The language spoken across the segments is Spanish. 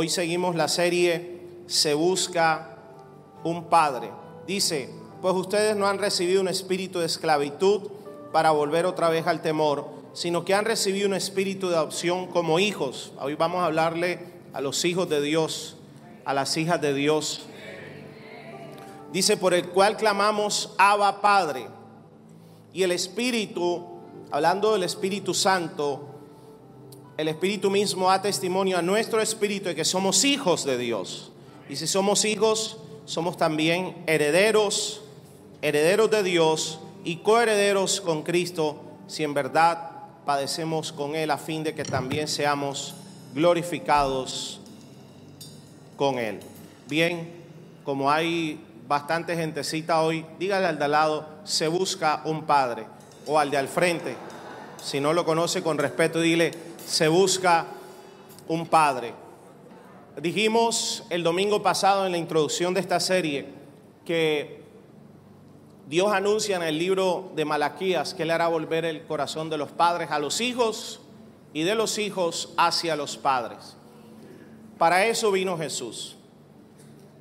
Hoy seguimos la serie Se busca un Padre. Dice, pues ustedes no han recibido un espíritu de esclavitud para volver otra vez al temor, sino que han recibido un espíritu de adopción como hijos. Hoy vamos a hablarle a los hijos de Dios, a las hijas de Dios. Dice, por el cual clamamos Abba Padre. Y el Espíritu, hablando del Espíritu Santo, el Espíritu mismo da testimonio a nuestro Espíritu de que somos hijos de Dios. Y si somos hijos, somos también herederos, herederos de Dios y coherederos con Cristo, si en verdad padecemos con Él a fin de que también seamos glorificados con Él. Bien, como hay bastante gentecita hoy, dígale al de al lado, se busca un padre, o al de al frente, si no lo conoce con respeto, dile, se busca un padre. Dijimos el domingo pasado en la introducción de esta serie que Dios anuncia en el libro de Malaquías que Él hará volver el corazón de los padres a los hijos y de los hijos hacia los padres. Para eso vino Jesús.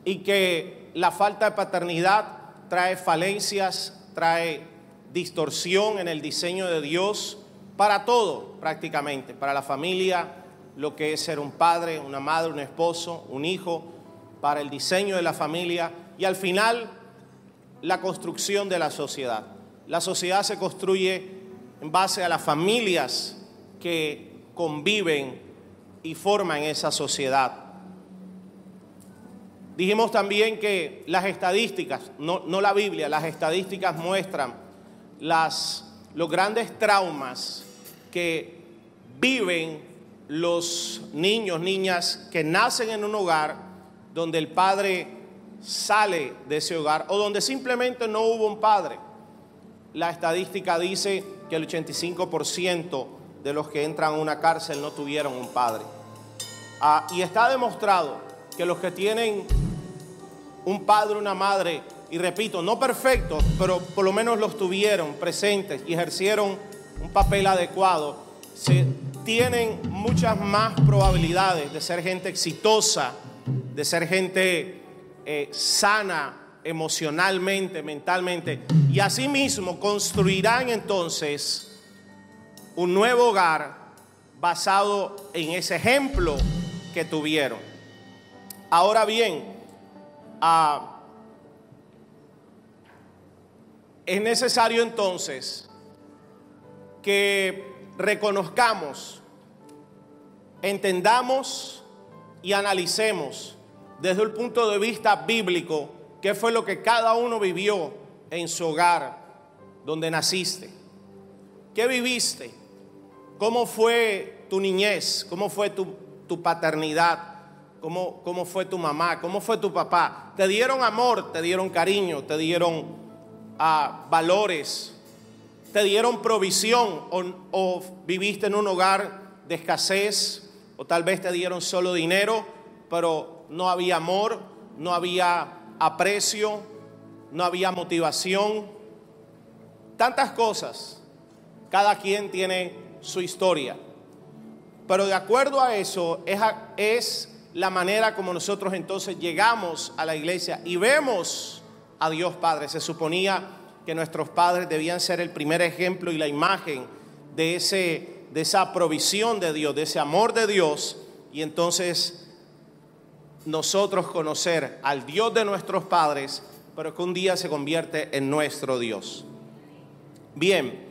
Y que la falta de paternidad trae falencias, trae distorsión en el diseño de Dios para todo prácticamente, para la familia, lo que es ser un padre, una madre, un esposo, un hijo, para el diseño de la familia y al final la construcción de la sociedad. La sociedad se construye en base a las familias que conviven y forman esa sociedad. Dijimos también que las estadísticas, no, no la Biblia, las estadísticas muestran las, los grandes traumas que viven los niños, niñas que nacen en un hogar donde el padre sale de ese hogar o donde simplemente no hubo un padre. La estadística dice que el 85% de los que entran a una cárcel no tuvieron un padre. Ah, y está demostrado que los que tienen un padre, una madre, y repito, no perfectos, pero por lo menos los tuvieron presentes y ejercieron un papel adecuado, se tienen muchas más probabilidades de ser gente exitosa, de ser gente eh, sana emocionalmente, mentalmente, y asimismo construirán entonces un nuevo hogar basado en ese ejemplo que tuvieron. Ahora bien, ah, es necesario entonces que reconozcamos, entendamos y analicemos desde el punto de vista bíblico qué fue lo que cada uno vivió en su hogar donde naciste. ¿Qué viviste? ¿Cómo fue tu niñez? ¿Cómo fue tu, tu paternidad? ¿Cómo, ¿Cómo fue tu mamá? ¿Cómo fue tu papá? ¿Te dieron amor? ¿Te dieron cariño? ¿Te dieron ah, valores? Te dieron provisión o, viviste en un hogar de escasez o tal vez te dieron solo dinero, pero no había amor, no había aprecio, no había motivación. Tantas cosas. Cada quien tiene su historia. Pero de acuerdo a eso es, es la manera como nosotros entonces llegamos a la iglesia y vemos a Dios Padre. Se suponía que nuestros padres debían ser el primer ejemplo y la imagen de, ese, de esa provisión de Dios, de ese amor de Dios, y entonces nosotros conocer al Dios de nuestros padres, pero que un día se convierte en nuestro Dios. Bien,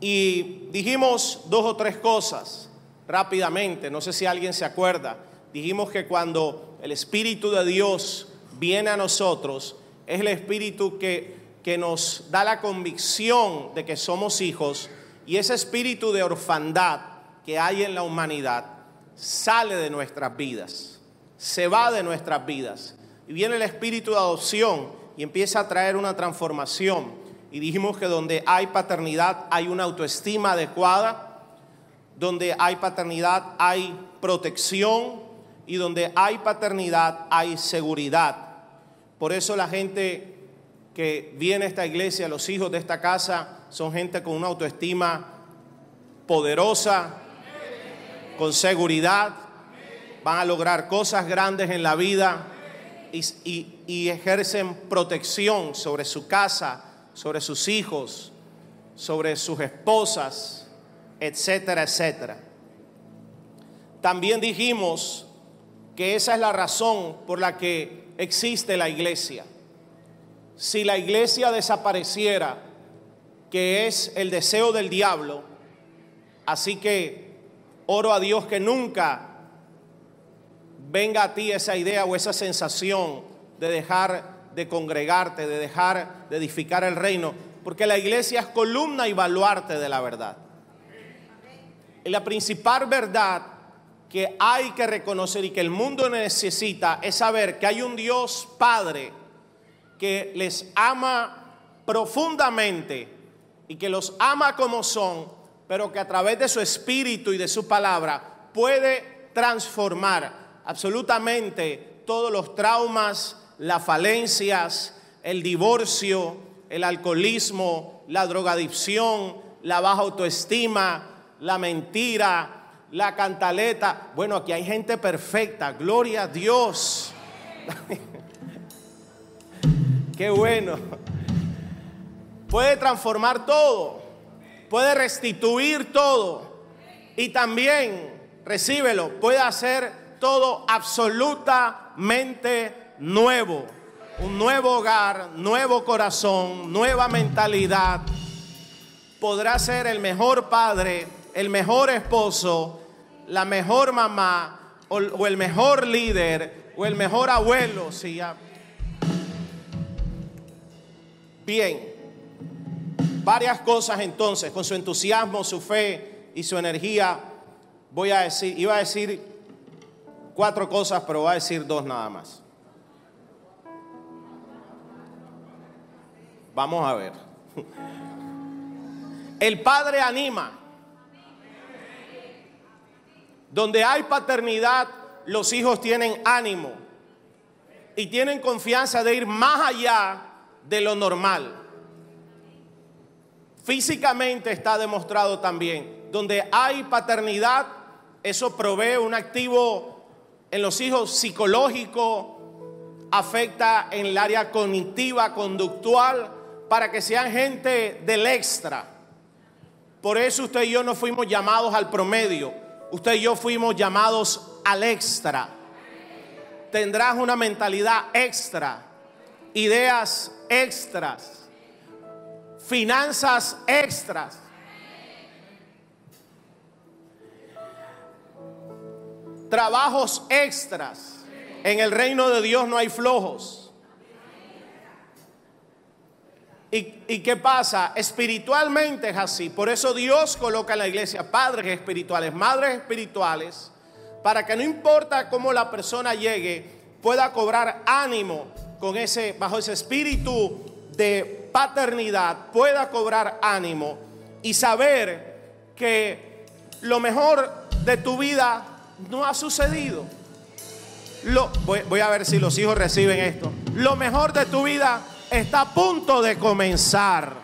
y dijimos dos o tres cosas rápidamente, no sé si alguien se acuerda, dijimos que cuando el Espíritu de Dios viene a nosotros, es el Espíritu que que nos da la convicción de que somos hijos y ese espíritu de orfandad que hay en la humanidad sale de nuestras vidas, se va de nuestras vidas y viene el espíritu de adopción y empieza a traer una transformación. Y dijimos que donde hay paternidad hay una autoestima adecuada, donde hay paternidad hay protección y donde hay paternidad hay seguridad. Por eso la gente que viene a esta iglesia, los hijos de esta casa, son gente con una autoestima poderosa, con seguridad, van a lograr cosas grandes en la vida y, y ejercen protección sobre su casa, sobre sus hijos, sobre sus esposas, etcétera, etcétera. También dijimos que esa es la razón por la que existe la iglesia. Si la iglesia desapareciera, que es el deseo del diablo, así que oro a Dios que nunca venga a ti esa idea o esa sensación de dejar de congregarte, de dejar de edificar el reino, porque la iglesia es columna y baluarte de la verdad. Y la principal verdad que hay que reconocer y que el mundo necesita es saber que hay un Dios Padre que les ama profundamente y que los ama como son, pero que a través de su espíritu y de su palabra puede transformar absolutamente todos los traumas, las falencias, el divorcio, el alcoholismo, la drogadicción, la baja autoestima, la mentira, la cantaleta. Bueno, aquí hay gente perfecta, gloria a Dios. Qué bueno. Puede transformar todo, puede restituir todo y también, recíbelo, puede hacer todo absolutamente nuevo. Un nuevo hogar, nuevo corazón, nueva mentalidad. Podrá ser el mejor padre, el mejor esposo, la mejor mamá o, el mejor líder o el mejor abuelo. Bien, varias cosas entonces, con su entusiasmo, su fe y su energía, voy a decir, iba a decir cuatro cosas, pero voy a decir dos nada más. Vamos a ver. El Padre anima. Donde hay paternidad, los hijos tienen ánimo y tienen confianza de ir más allá de lo normal. Físicamente está demostrado también. Donde hay paternidad, eso provee un activo en los hijos psicológico, afecta en el área cognitiva, conductual, para que sean gente del extra. Por eso usted y yo no fuimos llamados al promedio usted y yo fuimos llamados al extra. Tendrás una mentalidad extra, ideas extras, finanzas extras. Trabajos extras. En el reino de Dios no hay flojos. ¿Y, qué pasa? Espiritualmente es así. Por eso Dios coloca en la iglesia padres espirituales, madres espirituales, para que no importa cómo la persona llegue, pueda cobrar ánimo con ese, bajo ese espíritu de paternidad, pueda cobrar ánimo y saber que lo mejor de tu vida no ha sucedido. Lo, voy, voy a ver si los hijos reciben esto. Lo mejor de tu vida está a punto de comenzar.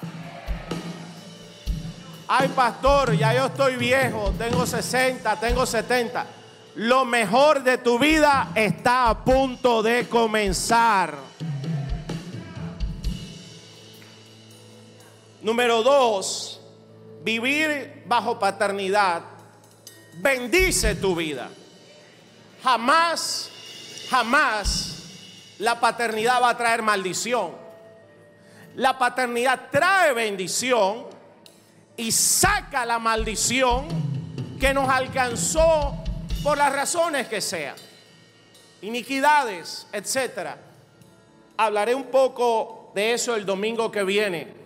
Ay, pastor, ya yo estoy viejo, tengo 60, tengo 70. Lo mejor de tu vida está a punto de comenzar. Número dos, vivir bajo paternidad bendice tu vida. Jamás, jamás la paternidad va a traer maldición. La paternidad trae bendición y saca la maldición que nos alcanzó por las razones que sean. Iniquidades, etc. Hablaré un poco de eso el domingo que viene.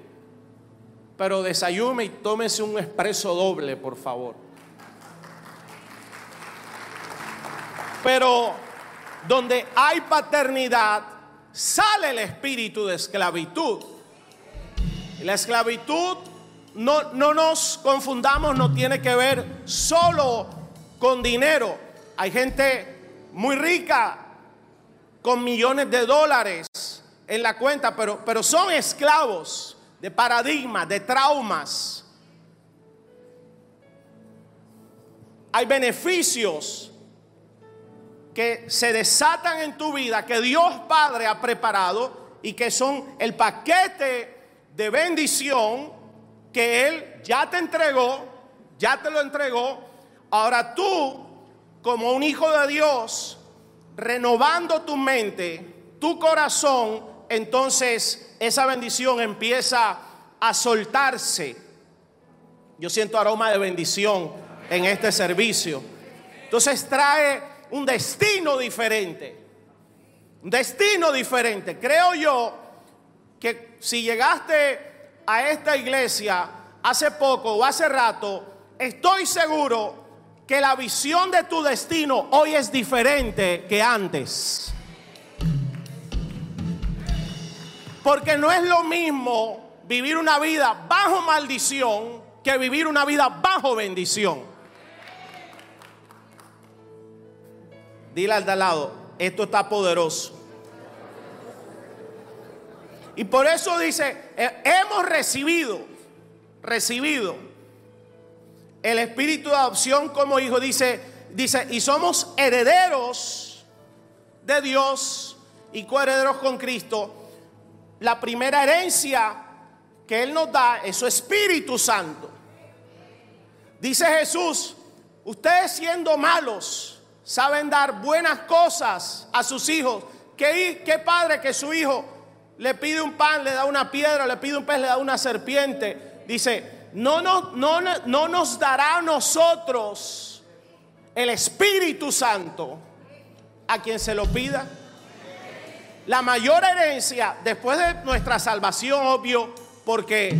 Pero desayume y tómese un expreso doble, por favor. Pero donde hay paternidad, sale el espíritu de esclavitud. La esclavitud, no, no nos confundamos, no tiene que ver solo con dinero. Hay gente muy rica con millones de dólares en la cuenta, pero, pero son esclavos de paradigmas, de traumas. Hay beneficios que se desatan en tu vida, que Dios Padre ha preparado y que son el paquete de bendición que Él ya te entregó, ya te lo entregó. Ahora tú, como un hijo de Dios, renovando tu mente, tu corazón, entonces esa bendición empieza a soltarse. Yo siento aroma de bendición en este servicio. Entonces trae un destino diferente. Un destino diferente. Creo yo que si llegaste a esta iglesia hace poco o hace rato, estoy seguro que la visión de tu destino hoy es diferente que antes. Porque no es lo mismo vivir una vida bajo maldición que vivir una vida bajo bendición. Dile al de al lado, esto está poderoso. Y por eso dice, hemos recibido, recibido el espíritu de adopción como hijo, dice, dice, y somos herederos de Dios y coherederos con Cristo. La primera herencia que Él nos da es su Espíritu Santo. Dice Jesús, ustedes siendo malos, saben dar buenas cosas a sus hijos. ¿Qué, padre que su hijo le pide un pan, le da una piedra, le pide un pez, le da una serpiente? Dice, no, no, no, no nos dará a nosotros el Espíritu Santo a quien se lo pida. La mayor herencia después de nuestra salvación, obvio, porque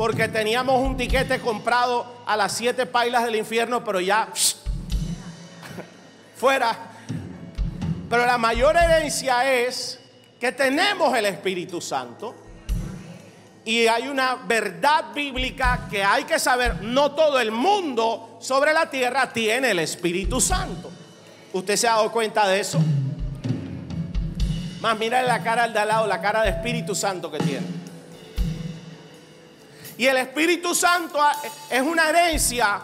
porque teníamos un tiquete comprado a las siete pailas del infierno, pero ya fuera. Pero la mayor herencia es que tenemos el Espíritu Santo. Y hay una verdad bíblica que hay que saber. No todo el mundo sobre la tierra tiene el Espíritu Santo. ¿Usted se ha dado cuenta de eso? Más mira la cara al de al lado, la cara de Espíritu Santo que tiene. Y el Espíritu Santo es una herencia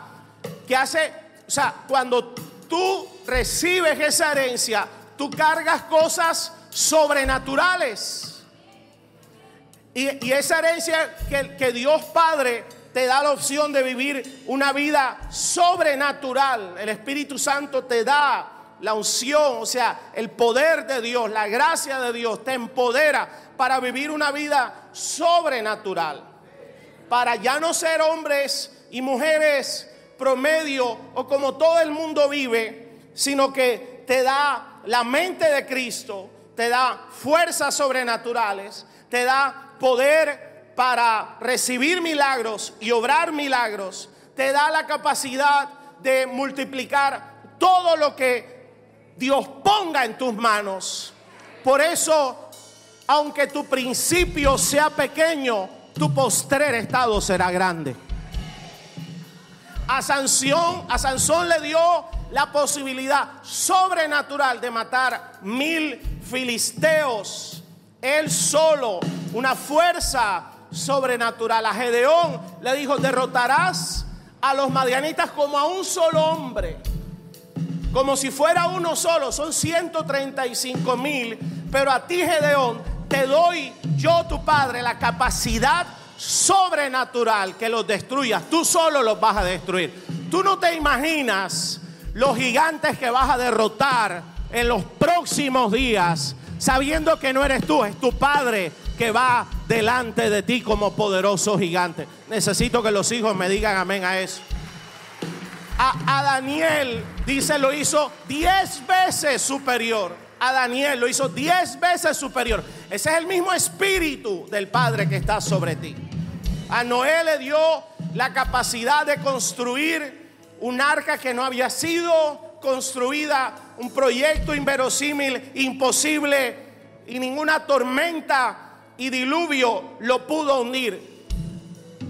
que hace, o sea, cuando tú recibes esa herencia, tú cargas cosas sobrenaturales. Y, esa herencia que, que Dios Padre te da la opción de vivir una vida sobrenatural. El Espíritu Santo te da la unción, o sea, el poder de Dios, la gracia de Dios te empodera para vivir una vida sobrenatural. Para ya no ser hombres y mujeres promedio o como todo el mundo vive, sino que te da la mente de Cristo, te da fuerzas sobrenaturales, te da poder para recibir milagros y obrar milagros, te da la capacidad de multiplicar todo lo que Dios ponga en tus manos. Por eso, aunque tu principio sea pequeño, tu postrer estado será grande. A Sansón, a Sansón le dio la posibilidad sobrenatural de matar mil filisteos. Él solo, una fuerza sobrenatural. A Gedeón le dijo, derrotarás a los madianitas como a un solo hombre. Como si fuera uno solo. Son 135 mil. Pero a ti, Gedeón, te doy yo, tu padre, la capacidad sobrenatural que los destruyas. Tú solo los vas a destruir. Tú no te imaginas los gigantes que vas a derrotar en los próximos días, sabiendo que no eres tú, es tu padre que va delante de ti como poderoso gigante. Necesito que los hijos me digan amén a eso. A, Daniel, dice, lo hizo diez veces superior. A Daniel lo hizo diez veces superior. Ese es el mismo espíritu del Padre que está sobre ti. A Noé le dio la capacidad de construir un arca que no había sido construida, un proyecto inverosímil, imposible, y ninguna tormenta y diluvio lo pudo hundir.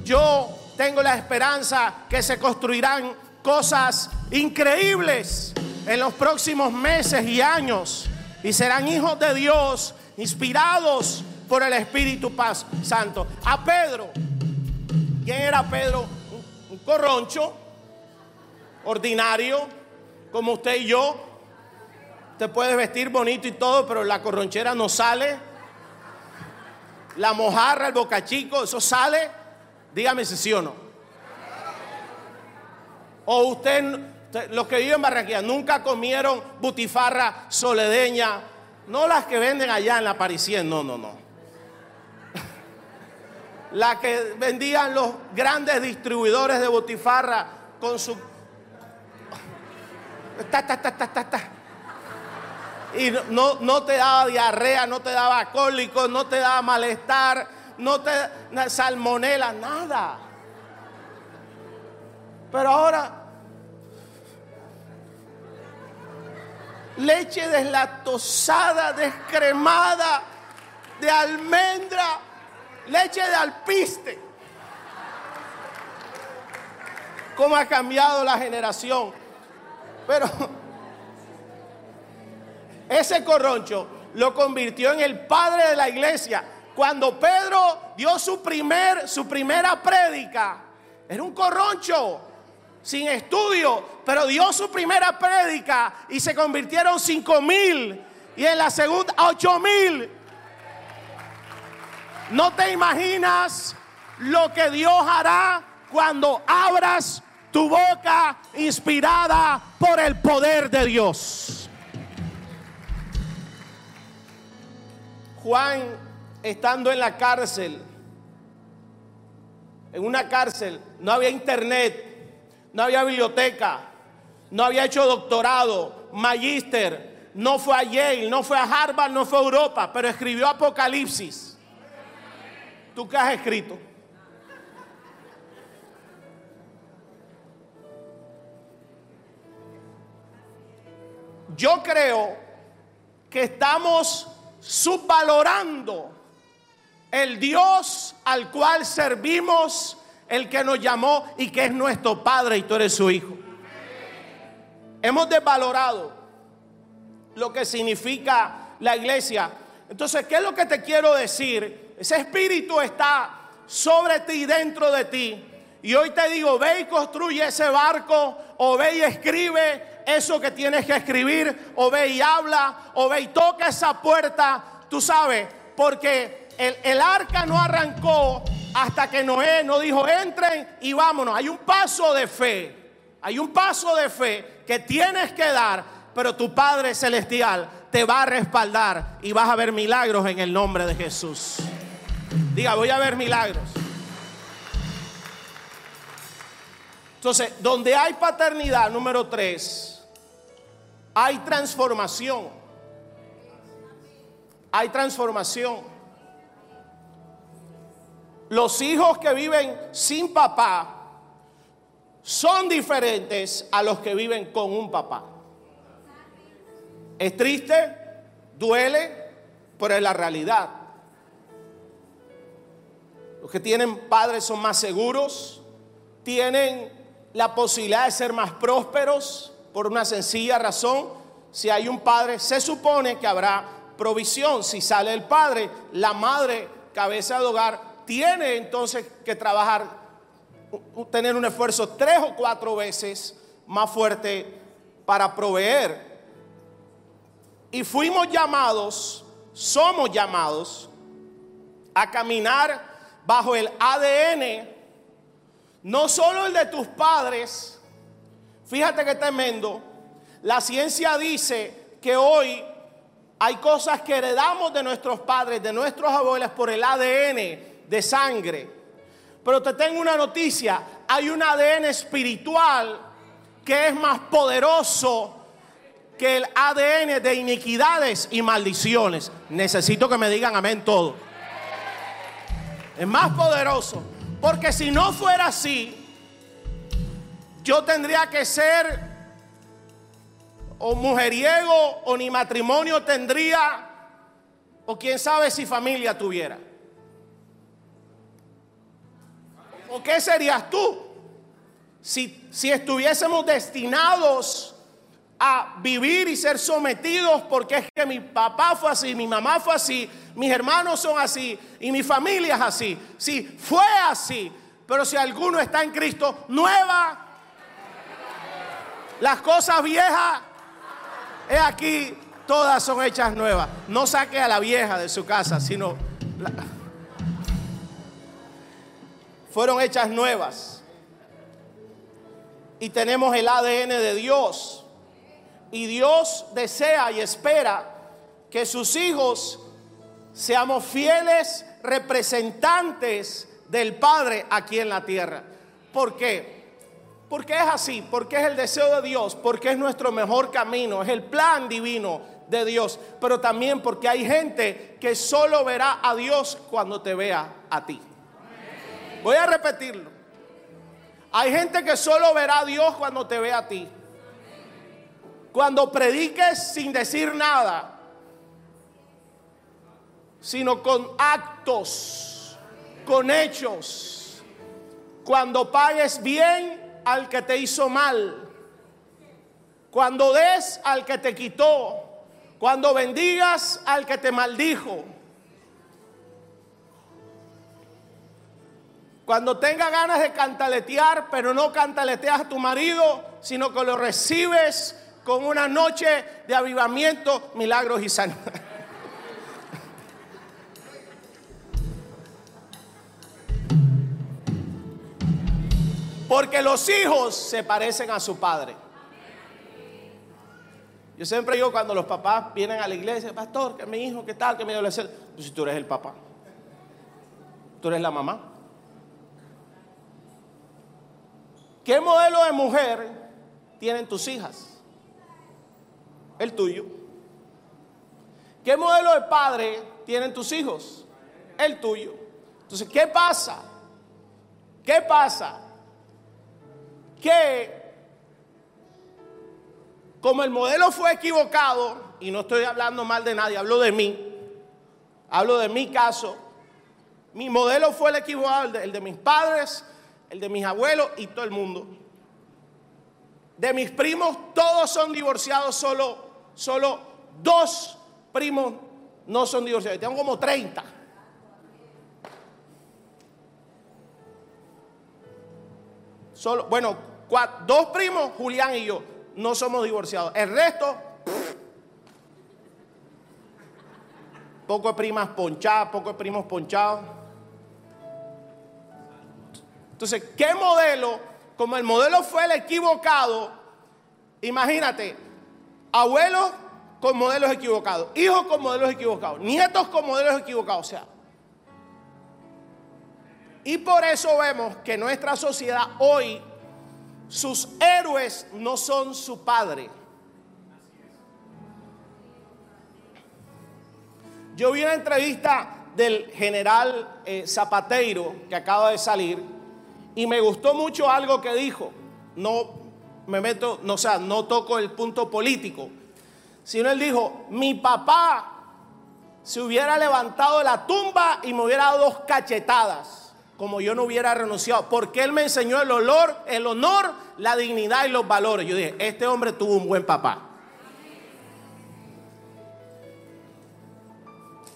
Yo tengo la esperanza que se construirán cosas increíbles en los próximos meses y años y serán hijos de Dios inspirados por el Espíritu Santo. A Pedro ¿Quién era Pedro? Un, corroncho, ordinario, como usted y yo. te puedes vestir bonito y todo, pero la corronchera no sale. La mojarra, el bocachico, eso sale. Dígame si sí o no. O usted, los que viven en Barranquilla, nunca comieron butifarra soledeña, no las que venden allá en la Parisien, no, no, no. La que vendían los grandes distribuidores de butifarra con su... Ta, ta, ta, ta. Y no, no te daba diarrea, no te daba cólico, no te daba malestar, no te salmonela, nada. Pero ahora leche deslactosada, descremada, de almendra, leche de alpiste. ¿Cómo ha cambiado la generación? Pero ese corroncho lo convirtió en el padre de la iglesia. Cuando Pedro dio su, primer, su primera prédica, era un corroncho sin estudio, pero dio su primera prédica y se convirtieron cinco mil y en la segunda ocho mil. No te imaginas lo que Dios hará cuando abras tu boca inspirada por el poder de Dios. Juan, estando en la cárcel, en una cárcel, no había internet, no había biblioteca, no había hecho doctorado, magíster, no fue a Yale, no fue a Harvard, no fue a Europa, pero escribió Apocalipsis. ¿Tú qué has escrito? Yo creo que estamos subvalorando el Dios al cual servimos el que nos llamó y que es nuestro Padre y tú eres su Hijo. Hemos desvalorado lo que significa la iglesia. Entonces, ¿qué es lo que te quiero decir? Ese espíritu está sobre ti dentro de ti. Y hoy te digo, ve y construye ese barco, o ve y escribe eso que tienes que escribir, o ve y habla, o ve y toca esa puerta, tú sabes, porque el, el arca no arrancó hasta que Noé no dijo, entren y vámonos. Hay un paso de fe, hay un paso de fe que tienes que dar, pero tu Padre Celestial te va a respaldar y vas a ver milagros en el nombre de Jesús. Diga, voy a ver milagros. Entonces, donde hay paternidad, número tres, hay transformación. Hay transformación. Los hijos que viven sin papá son diferentes a los que viven con un papá. Es triste, duele, pero es la realidad. Los que tienen padres son más seguros, tienen la posibilidad de ser más prósperos por una sencilla razón. Si hay un padre, se supone que habrá provisión. Si sale el padre, la madre, cabeza de hogar, tiene entonces que trabajar, tener un esfuerzo tres o cuatro veces más fuerte para proveer. Y fuimos llamados, somos llamados a caminar bajo el ADN, no solo el de tus padres, fíjate que tremendo, la ciencia dice que hoy hay cosas que heredamos de nuestros padres, de nuestros abuelos por el ADN de sangre. Pero te tengo una noticia, hay un ADN espiritual que es más poderoso que el ADN de iniquidades y maldiciones. Necesito que me digan amén todo. Es más poderoso. Porque si no fuera así, yo tendría que ser o mujeriego o ni matrimonio tendría, o quién sabe si familia tuviera. ¿O qué serías tú si, si estuviésemos destinados a vivir y ser sometidos porque es que mi papá fue así, mi mamá fue así, mis hermanos son así y mi familia es así? Si fue así, pero si alguno está en Cristo, nueva, las cosas viejas, he aquí, todas son hechas nuevas. No saque a la vieja de su casa, sino fueron hechas nuevas. Y tenemos el ADN de Dios. Y Dios desea y espera que sus hijos seamos fieles representantes del Padre aquí en la tierra. ¿Por qué? Porque es así, porque es el deseo de Dios, porque es nuestro mejor camino, es el plan divino de Dios, pero también porque hay gente que solo verá a Dios cuando te vea a ti. Voy a repetirlo. Hay gente que solo verá a Dios cuando te vea a ti. Cuando prediques sin decir nada, sino con actos, con hechos. Cuando pagues bien al que te hizo mal. Cuando des al que te quitó. Cuando bendigas al que te maldijo. Cuando tenga ganas de cantaletear, pero no cantaleteas a tu marido, sino que lo recibes con una noche de avivamiento, milagros y sanidad. Porque los hijos se parecen a su padre. Yo siempre digo cuando los papás vienen a la iglesia, pastor, que mi hijo, ¿qué tal? Que mi adolescente. Pues si tú eres el papá, tú eres la mamá. ¿Qué modelo de mujer tienen tus hijas? El tuyo. ¿Qué modelo de padre tienen tus hijos? El tuyo. Entonces, ¿qué pasa? ¿Qué pasa? Que como el modelo fue equivocado, y no estoy hablando mal de nadie, hablo de mí, hablo de mi caso, mi modelo fue el equivocado, el de, el de mis padres, el de mis abuelos y todo el mundo. De mis primos, todos son divorciados, solo, solo dos primos no son divorciados. Tengo como 30. Solo, bueno, dos primos, Julián y yo, no somos divorciados. El resto, poco de primas ponchadas, poco primos ponchados. Entonces, ¿qué modelo? Como el modelo fue el equivocado, imagínate, abuelos con modelos equivocados, hijos con modelos equivocados, nietos con modelos equivocados, o sea. Y por eso vemos que nuestra sociedad hoy, sus héroes no son su padre. Yo vi una entrevista del general eh, Zapateiro que acaba de salir y me gustó mucho algo que dijo. No me meto, no, o sea, no toco el punto político, sino él dijo, mi papá se hubiera levantado de la tumba y me hubiera dado dos cachetadas, como yo no hubiera renunciado, porque él me enseñó el olor, el honor, la dignidad y los valores. Yo dije, este hombre tuvo un buen papá.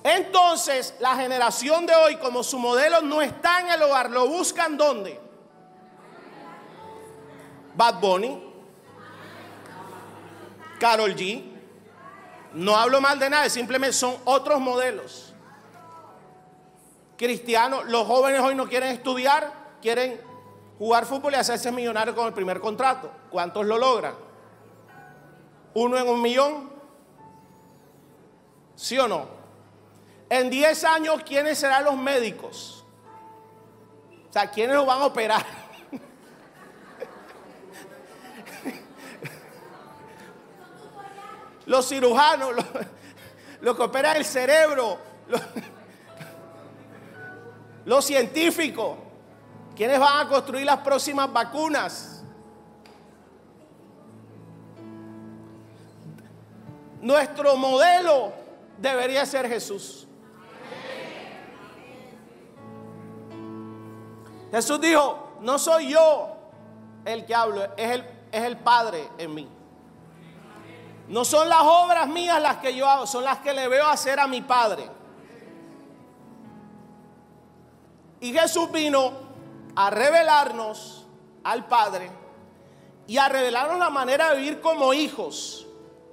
Entonces, la generación de hoy, como su modelo no está en el hogar, lo buscan ¿dónde? Bad Bunny, Carol G. No hablo mal de nadie, simplemente son otros modelos. Cristianos, los jóvenes hoy no quieren estudiar, quieren jugar fútbol y hacerse millonarios con el primer contrato. ¿Cuántos lo logran? ¿Uno en un millón? ¿Sí o no? En 10 años, ¿quiénes serán los médicos? O sea, ¿quiénes lo van a operar? Los cirujanos, los, que operan el cerebro, los, los científicos, ¿quiénes van a construir las próximas vacunas? Nuestro modelo debería ser Jesús. Jesús dijo, no soy yo el que hablo, es el, es el Padre en mí. No son las obras mías las que yo hago, son las que le veo hacer a mi Padre. Y Jesús vino a revelarnos al Padre y a revelarnos la manera de vivir como hijos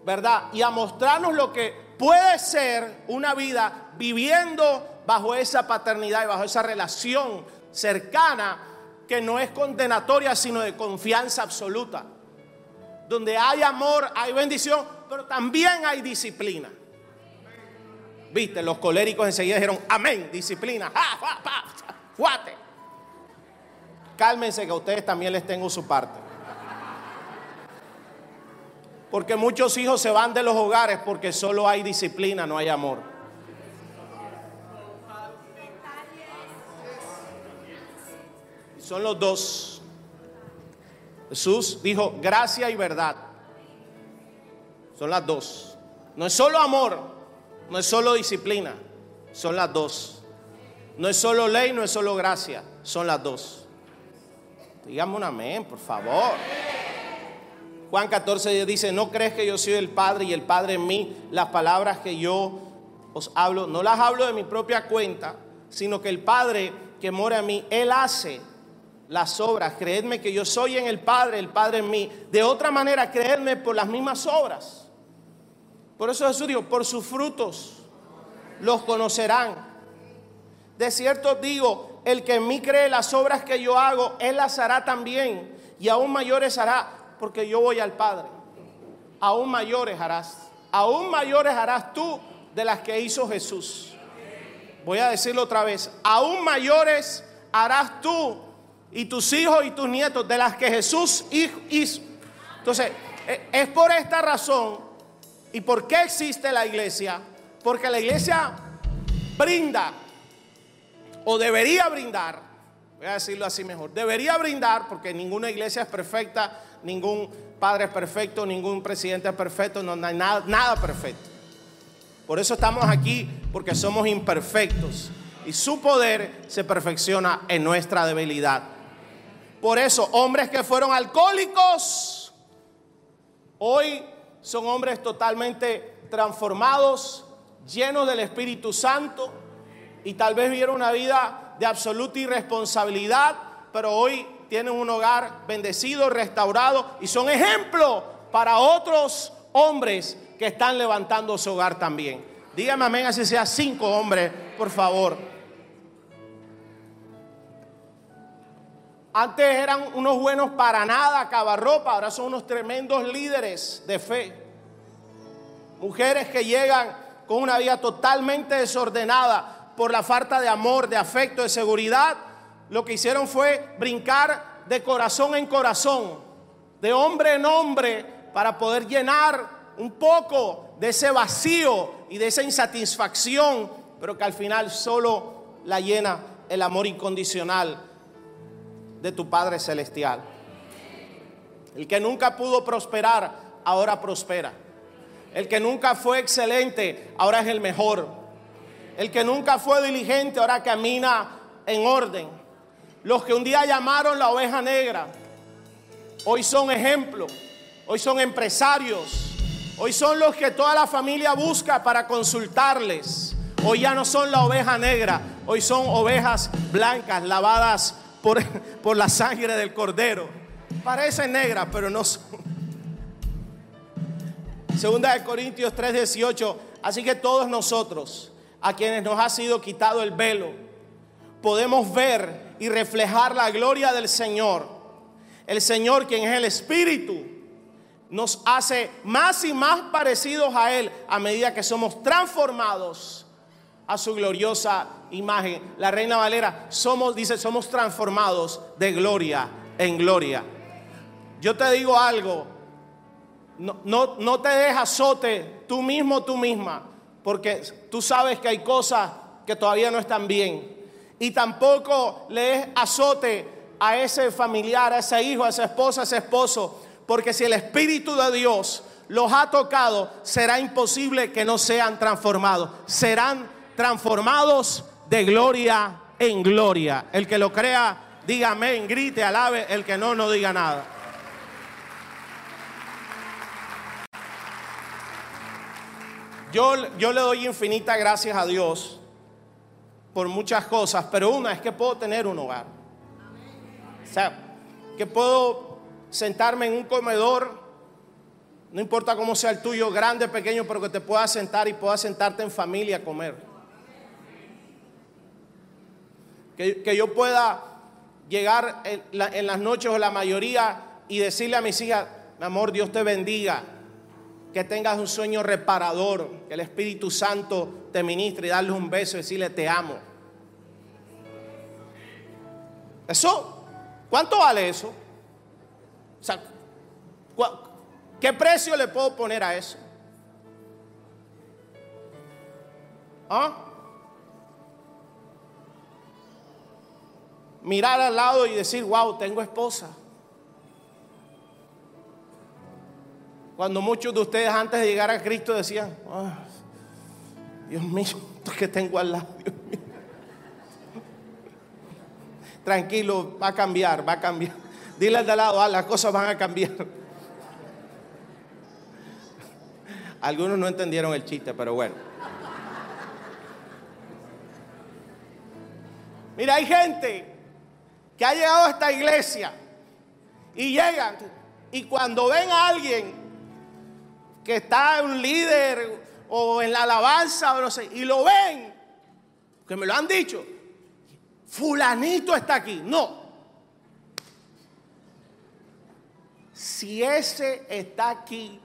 ¿verdad? Y a mostrarnos lo que puede ser una vida viviendo bajo esa paternidad y bajo esa relación cercana que no es condenatoria, sino de confianza absoluta. Donde hay amor, hay bendición, pero también hay disciplina. Viste, los coléricos enseguida dijeron, amén, disciplina, ja, ja, Cálmense que a ustedes también les tengo su parte. Porque muchos hijos se van de los hogares porque solo hay disciplina, no hay amor. son los dos. Jesús dijo gracia y verdad. Son las dos. No es solo amor, no es solo disciplina, son las dos. No es solo ley, no es solo gracia, son las dos. Dígame un amén, por favor. Juan 14 dice, no crees que yo soy el Padre y el Padre en mí. Las palabras que yo os hablo, no las hablo de mi propia cuenta, sino que el Padre que mora en mí, Él hace las obras. Creedme que yo soy en el Padre, el Padre en mí. De otra manera, creedme por las mismas obras. Por eso Jesús dijo, por sus frutos los conocerán. De cierto digo, el que en mí cree las obras que yo hago, Él las hará también. Y aún mayores hará, porque yo voy al Padre. Aún mayores harás. Aún mayores harás tú de las que hizo Jesús. Voy a decirlo otra vez. Aún mayores harás tú y tus hijos y tus nietos de las que Jesús hizo. Entonces, e, es por esta razón y por qué existe la iglesia. Porque la iglesia brinda o debería brindar, voy a decirlo así mejor, debería brindar, porque ninguna iglesia es perfecta, ningún padre es perfecto, ningún presidente es perfecto, no hay nada, nada perfecto. Por eso estamos aquí, porque somos imperfectos y su poder se perfecciona en nuestra debilidad. Por eso, hombres que fueron alcohólicos, hoy son hombres totalmente transformados, llenos del Espíritu Santo, y tal vez vivieron una vida de absoluta irresponsabilidad, pero hoy tienen un hogar bendecido, restaurado, y son ejemplo para otros hombres que están levantando su hogar también. Dígame amén, así sea cinco hombres, por favor. Antes eran unos buenos para nada, cabarropa, ahora son unos tremendos líderes de fe. Mujeres que llegan con una vida totalmente desordenada por la falta de amor, de afecto, de seguridad. Lo que hicieron fue brincar de corazón en corazón, de hombre en hombre, para poder llenar un poco de ese vacío y de esa insatisfacción, pero que al final solo la llena el amor incondicional de tu Padre Celestial. El que nunca pudo prosperar, ahora prospera. El que nunca fue excelente, ahora es el mejor. El que nunca fue diligente, ahora camina en orden. Los que un día llamaron la oveja negra, hoy son ejemplos, hoy son empresarios, hoy son los que toda la familia busca para consultarles. Hoy ya no son la oveja negra, hoy son ovejas blancas, lavadas por, la sangre del cordero. Parece negra, pero no son. Segunda de Corintios 3:18. Así que todos nosotros, a quienes nos ha sido quitado el velo, podemos ver y reflejar la gloria del Señor. El Señor, quien es el Espíritu, nos hace más y más parecidos a Él a medida que somos transformados a su gloriosa imagen. La Reina Valera, somos, dice, somos transformados de gloria en gloria. Yo te digo algo, no, no, no te dejes azote tú mismo, tú misma, porque tú sabes que hay cosas que todavía no están bien. Y tampoco le des azote a ese familiar, a ese hijo, a esa esposa, a ese esposo, porque si el Espíritu de Dios los ha tocado, será imposible que no sean transformados. Serán transformados de gloria en gloria. El que lo crea, diga amén, grite, alabe. El que no, no diga nada. Yo, yo le doy infinitas gracias a Dios por muchas cosas, pero una es que puedo tener un hogar. O sea, que puedo sentarme en un comedor No importa cómo sea el tuyo, grande, pequeño, pero que te puedas sentar y puedas sentarte en familia a comer. Que, yo pueda llegar en, las noches o la mayoría y decirle a mis hijas, mi amor, Dios te bendiga, que tengas un sueño reparador, que el Espíritu Santo te ministre y darle un beso y decirle te amo. Eso, ¿cuánto vale eso? ¿qué precio le puedo poner a eso? ¿Ah? Mirar al lado y decir, wow, tengo esposa. Cuando muchos de ustedes antes de llegar a Cristo decían, ah, Dios mío, que tengo al lado, Tranquilo, va a cambiar, va a cambiar. Dile al de lado, ah, las cosas van a cambiar. Algunos no entendieron el chiste, pero bueno. Mira, hay gente que ha llegado a esta iglesia y llegan y cuando ven a alguien que está un líder o en la alabanza o y lo ven, que me lo han dicho, fulanito está aquí. No. Si ese está aquí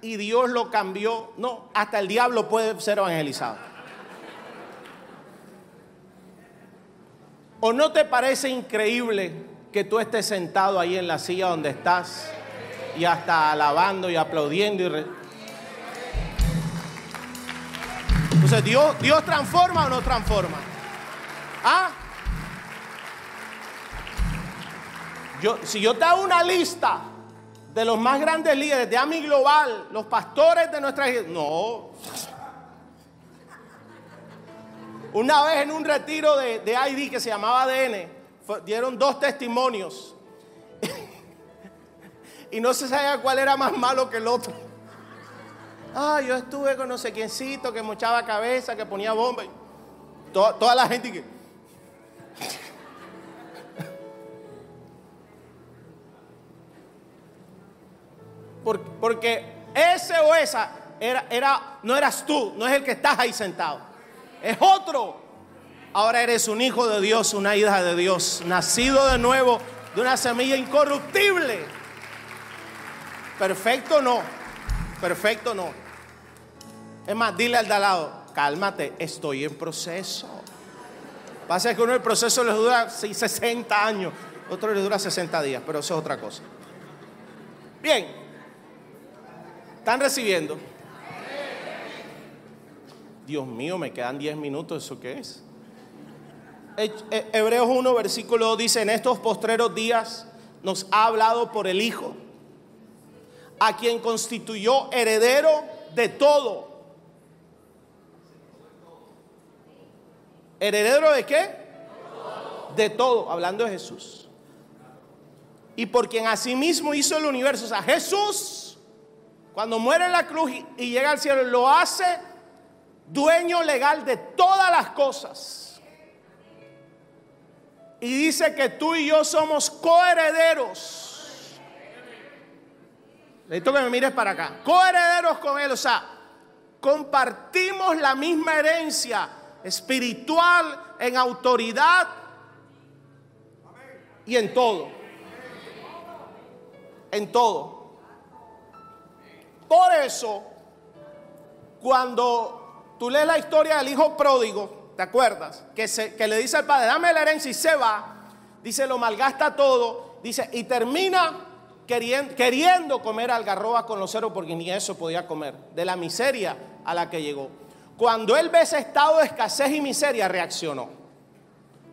y Dios lo cambió, no, hasta el diablo puede ser evangelizado. ¿O no te parece increíble que tú estés sentado ahí en la silla donde estás? y hasta alabando y aplaudiendo. Y Entonces, ¿Dios, ¿Dios transforma o no transforma? ¿Ah? Si yo te hago una lista de los más grandes líderes de AMI Global, los pastores de nuestra no. Una vez en un retiro de, ID que se llamaba ADN, dieron dos testimonios y no se sabía cuál era más malo que el otro. Ah, yo estuve con no sé quiéncito que mochaba cabeza, que ponía bomba. Toda, toda la gente que. Porque, ese o esa era, era, no eras tú, no es el que estás ahí sentado. Es otro. Ahora eres un hijo de Dios, una hija de Dios, nacido de nuevo de una semilla incorruptible. Perfecto no. Perfecto no. Es más, dile al de al lado, cálmate, estoy en proceso. Pasa que uno el proceso le dura 60 años, otro le dura 60 días, pero eso es otra cosa. Bien, están recibiendo. Dios mío, me quedan 10 minutos, ¿eso qué es? Hebreos 1, versículo 2 dice, en estos postreros días nos ha hablado por el Hijo a quien constituyó heredero de todo. ¿Heredero de qué? De todo, hablando de Jesús. Y por quien asimismo hizo el universo. O sea, Jesús, cuando muere en la cruz y, llega al cielo, lo hace dueño legal de todas las cosas. Y dice que tú y yo somos coherederos Necesito que me mires para acá. Coherederos con Él, o sea, compartimos la misma herencia espiritual en autoridad y en todo. En todo. Por eso, cuando tú lees la historia del hijo pródigo, ¿te acuerdas? Que, se, que le dice al padre, dame la herencia y se va. Dice, lo malgasta todo. Dice, y termina queriendo, comer algarroba con los ceros porque ni eso podía comer, de la miseria a la que llegó. Cuando él ve ese estado de escasez y miseria, reaccionó.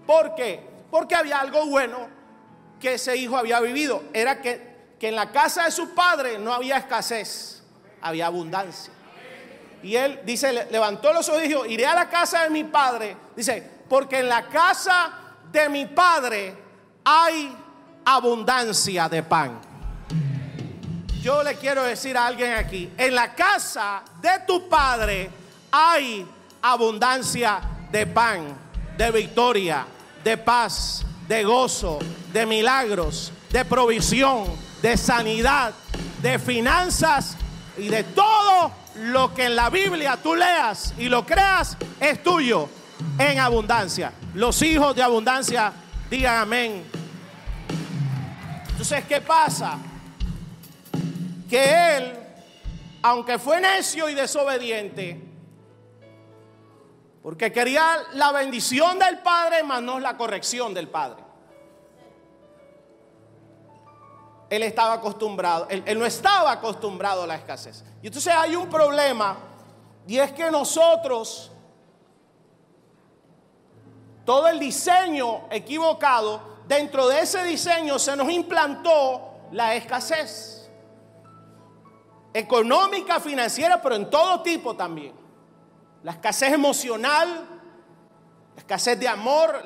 ¿Por qué? Porque había algo bueno que ese hijo había vivido. Era que, que en la casa de su padre no había escasez, había abundancia. Y él dice, levantó los ojos y dijo, iré a la casa de mi padre. Dice, porque en la casa de mi padre hay abundancia de pan. Yo le quiero decir a alguien aquí, en la casa de tu padre hay abundancia de pan, de victoria, de paz, de gozo, de milagros, de provisión, de sanidad, de finanzas y de todo lo que en la Biblia tú leas y lo creas es tuyo en abundancia. Los hijos de abundancia digan amén. Entonces, ¿qué pasa? Que él, aunque fue necio y desobediente, porque quería la bendición del Padre, más no la corrección del Padre. Él estaba acostumbrado, él, no estaba acostumbrado a la escasez. Y entonces hay un problema, y es que nosotros, todo el diseño equivocado, dentro de ese diseño se nos implantó la escasez. Económica, financiera, pero en todo tipo también. La escasez emocional, la escasez de amor,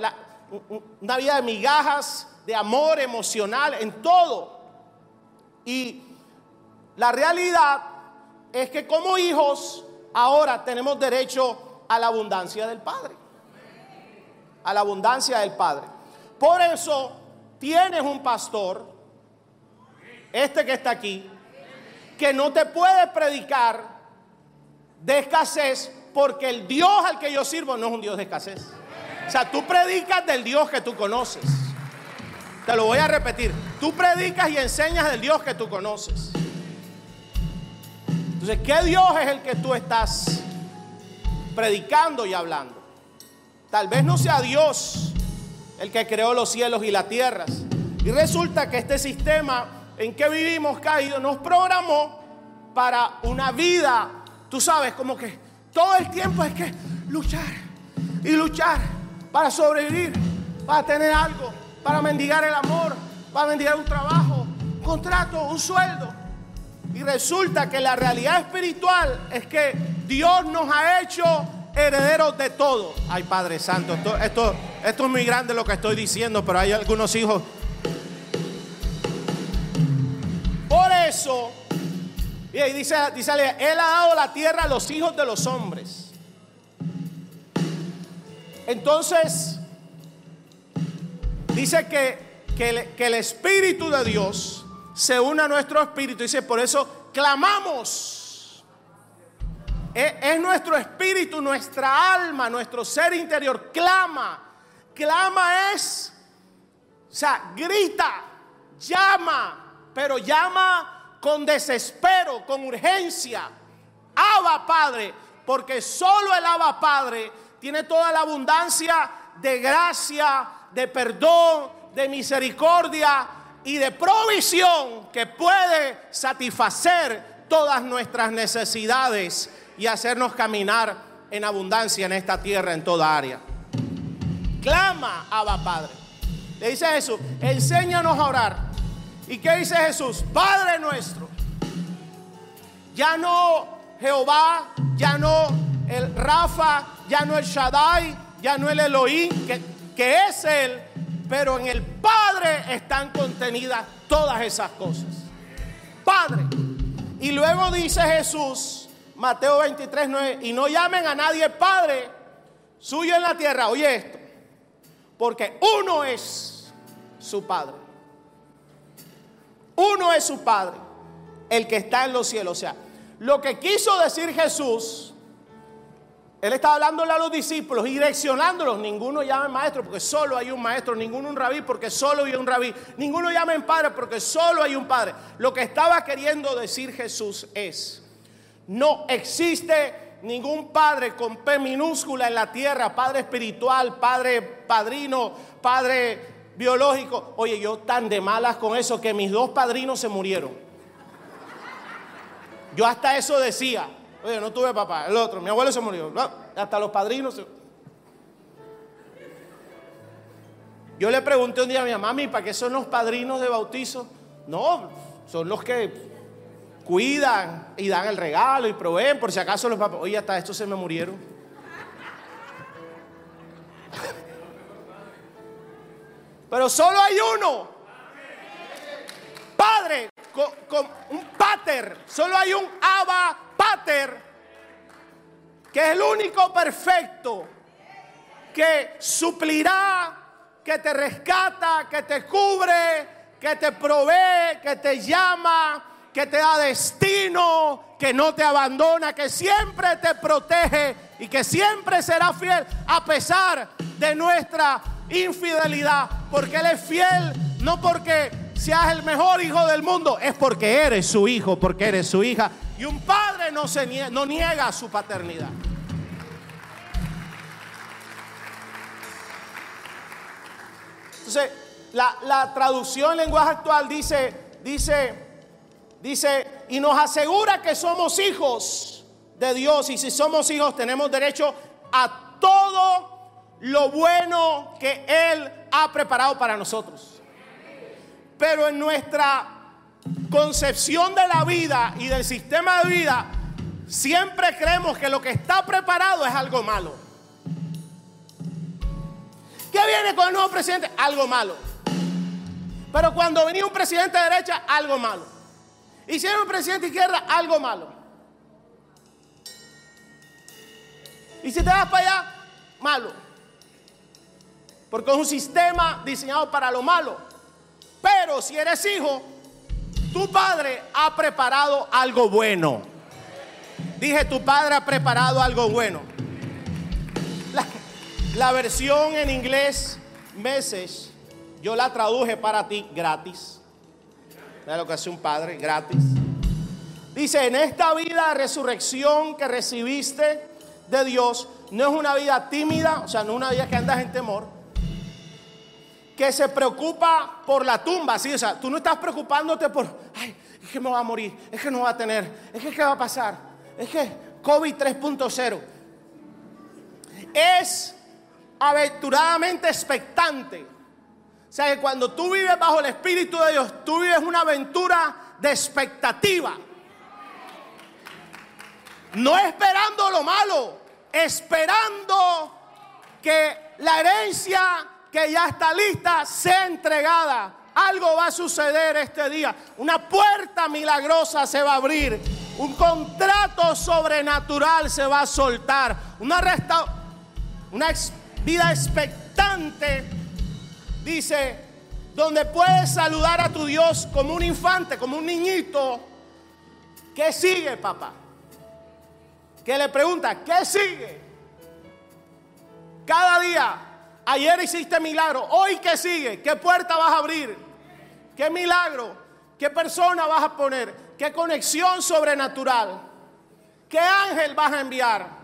una vida de migajas, de amor emocional, en todo. Y la realidad es que como hijos ahora tenemos derecho a la abundancia del Padre. A la abundancia del Padre. Por eso tienes un pastor, este que está aquí, que no te puede predicar de escasez porque el Dios al que yo sirvo no es un Dios de escasez. O sea, tú predicas del Dios que tú conoces. Te lo voy a repetir. Tú predicas y enseñas del Dios que tú conoces. Entonces, ¿qué Dios es el que tú estás predicando y hablando? Tal vez no sea Dios el que creó los cielos y las tierras. Y resulta que este sistema en que vivimos caído nos programó para una vida, tú sabes, como que todo el tiempo hay que luchar y luchar para sobrevivir, para tener algo para mendigar el amor, para mendigar un trabajo, un contrato, un sueldo. Y resulta que la realidad espiritual es que Dios nos ha hecho herederos de todo. Ay, Padre Santo, esto, esto, esto es muy grande lo que estoy diciendo, pero hay algunos hijos. Por eso, y ahí dice, dice, Él ha dado la tierra a los hijos de los hombres. Entonces, Dice que, que, el, Espíritu de Dios se une a nuestro espíritu. Dice, por eso clamamos. Es, es, nuestro espíritu, nuestra alma, nuestro ser interior. Clama. Clama es, o sea, grita, llama, pero llama con desespero, con urgencia. Abba Padre, porque solo el Abba Padre tiene toda la abundancia de gracia, de perdón, de misericordia y de provisión que puede satisfacer todas nuestras necesidades y hacernos caminar en abundancia en esta tierra, en toda área. Clama, Abba Padre. Le dice Jesús, enséñanos a orar. ¿Y qué dice Jesús? Padre nuestro. Ya no Jehová, ya no el Rafa, ya no el Shaddai, ya no el Elohim, que que es Él, pero en el Padre están contenidas todas esas cosas. Padre. Y luego dice Jesús, Mateo 23, 9, y no llamen a nadie Padre suyo en la tierra. Oye esto, porque uno es su Padre. Uno es su Padre, el que está en los cielos. O sea, lo que quiso decir Jesús él estaba hablándole a los discípulos y direccionándolos. Ninguno llama maestro porque solo hay un maestro. Ninguno un rabí porque solo hay un rabí. Ninguno llama en padre porque solo hay un padre. Lo que estaba queriendo decir Jesús es, no existe ningún padre con P minúscula en la tierra. Padre espiritual, padre padrino, padre biológico. Oye, yo tan de malas con eso que mis dos padrinos se murieron. Yo hasta eso decía. Oye, no tuve papá, el otro, mi abuelo se murió. hasta los padrinos. Yo le pregunté un día a mi mamá, ¿para qué son los padrinos de bautizo? No, son los que cuidan y dan el regalo y proveen por si acaso los papás. Oye, hasta estos se me murieron. Pero solo hay uno. Padre, con, un pater. Solo hay un Abba Pater, que es el único perfecto, que suplirá, que te rescata, que te cubre, que te provee, que te llama, que te da destino, que no te abandona, que siempre te protege y que siempre será fiel a pesar de nuestra infidelidad. Porque Él es fiel, no porque seas el mejor hijo del mundo, es porque eres su hijo, porque eres su hija. Y un padre no, se niega, su paternidad. Entonces, la, la traducción en lenguaje actual dice, dice, dice, y nos asegura que somos hijos de Dios. Y si somos hijos, tenemos derecho a todo lo bueno que Él ha preparado para nosotros. Pero en nuestra concepción de la vida y del sistema de vida, siempre creemos que lo que está preparado es algo malo. ¿Qué viene con el nuevo presidente? Algo malo. Pero cuando venía un presidente de derecha, algo malo. Y si era un presidente de izquierda, algo malo. Y si te vas para allá, malo. Porque es un sistema diseñado para lo malo. Pero si eres hijo, tu padre ha preparado algo bueno. Dije, tu padre ha preparado algo bueno. La, versión en inglés, message, yo la traduje para ti gratis. Mira lo que hace un padre, gratis. Dice, en esta vida de resurrección que recibiste de Dios, no es una vida tímida, o sea, no es una vida que andas en temor, que se preocupa por la tumba, ¿sí? O sea, tú no estás preocupándote por, ay, es que me va a morir, es que no va a tener, es que qué va a pasar, es que COVID 3.0. Es aventuradamente expectante. O sea, que cuando tú vives bajo el Espíritu de Dios, tú vives una aventura de expectativa. No esperando lo malo, esperando que la herencia que ya está lista, sea entregada. Algo va a suceder este día. Una puerta milagrosa se va a abrir. Un contrato sobrenatural se va a soltar. Una, una vida expectante, dice, donde puedes saludar a tu Dios como un infante, como un niñito. ¿Qué sigue, papá? Que le pregunta, ¿qué sigue? Cada día Ayer hiciste milagro. Hoy qué sigue? ¿Qué puerta vas a abrir? ¿Qué milagro? ¿Qué persona vas a poner? ¿Qué conexión sobrenatural? ¿Qué ángel vas a enviar?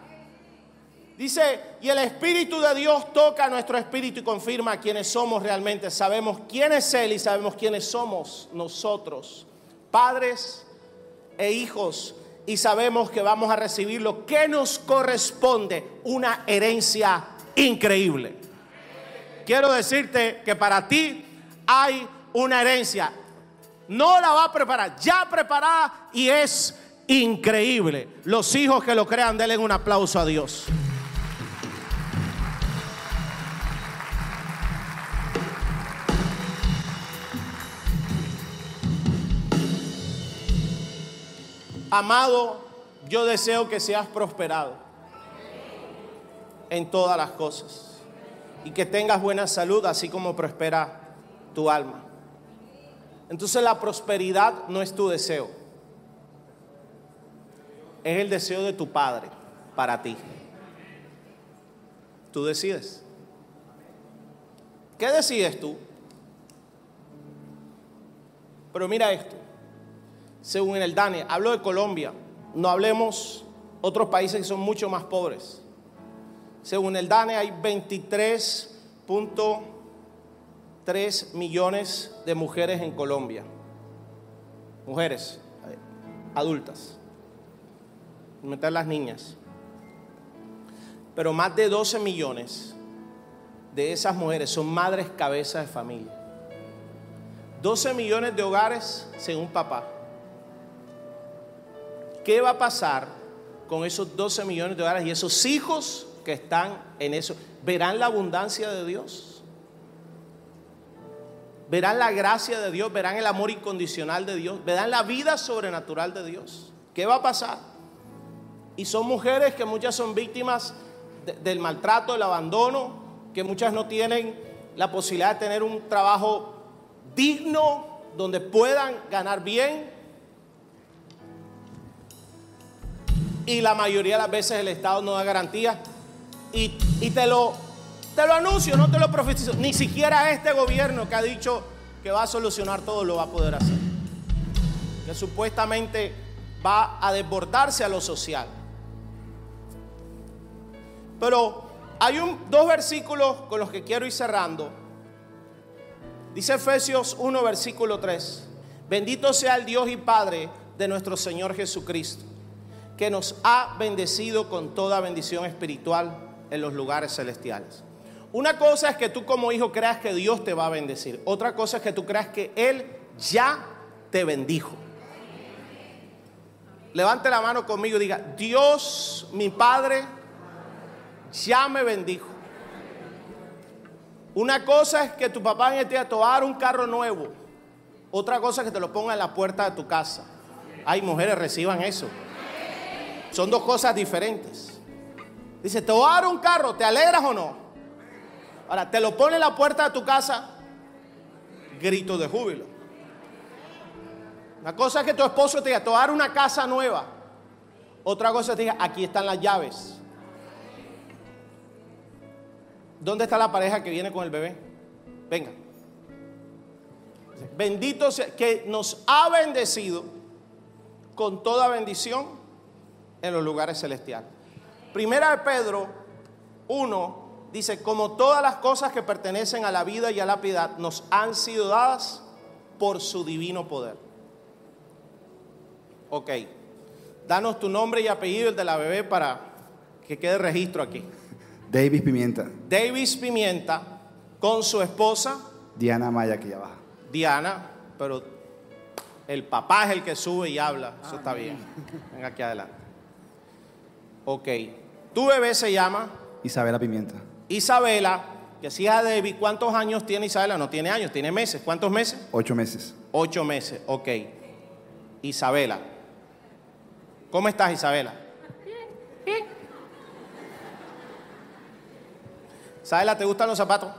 Dice, y el Espíritu de Dios toca nuestro espíritu y confirma quiénes somos realmente. Sabemos quién es Él y sabemos quiénes somos nosotros, padres e hijos. Y sabemos que vamos a recibir lo que nos corresponde, una herencia increíble quiero decirte que para ti hay una herencia. No la va a preparar, ya preparada y es increíble. Los hijos que lo crean, denle un aplauso a Dios. Amado, yo deseo que seas prosperado en todas las cosas y que tengas buena salud, así como prospera tu alma. Entonces la prosperidad no es tu deseo, es el deseo de tu Padre para ti. Tú decides. ¿Qué decides tú? Pero mira esto, según el DANE, hablo de Colombia, no hablemos otros países que son mucho más pobres. Según el DANE hay 23.3 millones de mujeres en Colombia. Mujeres adultas. Meter las niñas. Pero más de 12 millones de esas mujeres son madres cabezas de familia. 12 millones de hogares según papá. ¿Qué va a pasar con esos 12 millones de hogares y esos hijos que están en eso, verán la abundancia de Dios. Verán la gracia de Dios, verán el amor incondicional de Dios, verán la vida sobrenatural de Dios. ¿Qué va a pasar? Y son mujeres que muchas son víctimas del maltrato, del abandono, que muchas no tienen la posibilidad de tener un trabajo digno donde puedan ganar bien. y la mayoría de las veces el Estado no da garantía. Y, te, lo, te lo anuncio, no te lo profetizo. Ni siquiera este gobierno que ha dicho que va a solucionar todo lo va a poder hacer. Que supuestamente va a desbordarse a lo social. Pero hay un, dos versículos con los que quiero ir cerrando. Dice Efesios 1, versículo 3. Bendito sea el Dios y Padre de nuestro Señor Jesucristo, que nos ha bendecido con toda bendición espiritual en los lugares celestiales. Una cosa es que tú como hijo creas que Dios te va a bendecir. Otra cosa es que tú creas que Él ya te bendijo. Levante la mano conmigo y diga, Dios, mi Padre, ya me bendijo. Una cosa es que tu papá en el día te un carro nuevo. Otra cosa es que te lo ponga en la puerta de tu casa. Ay, mujeres, reciban eso. Son dos cosas diferentes. Dice, te voy a dar un carro, ¿te alegras o no? Ahora, te lo pone en la puerta de tu casa, grito de júbilo. Una cosa es que tu esposo te diga, te voy a dar una casa nueva. Otra cosa es que te diga, aquí están las llaves. ¿Dónde está la pareja que viene con el bebé? Venga. Bendito sea, que nos ha bendecido con toda bendición en los lugares celestiales. Primera de Pedro 1 dice, como todas las cosas que pertenecen a la vida y a la piedad nos han sido dadas por su divino poder. Ok, danos tu nombre y apellido, el de la bebé, para que quede registro aquí. Davis Pimienta. Davis Pimienta con su esposa Diana Maya, que ya baja. Diana, pero el papá es el que sube y habla. Eso está bien. Venga aquí adelante. Ok. Tu bebé se llama Isabela Pimienta. Isabela, que si hija de David. ¿Cuántos años tiene Isabela? No tiene años, tiene meses. ¿Cuántos meses? Ocho meses. Ocho meses, ok. Isabela. ¿Cómo estás, Isabela? Isabela, ¿te gustan los zapatos?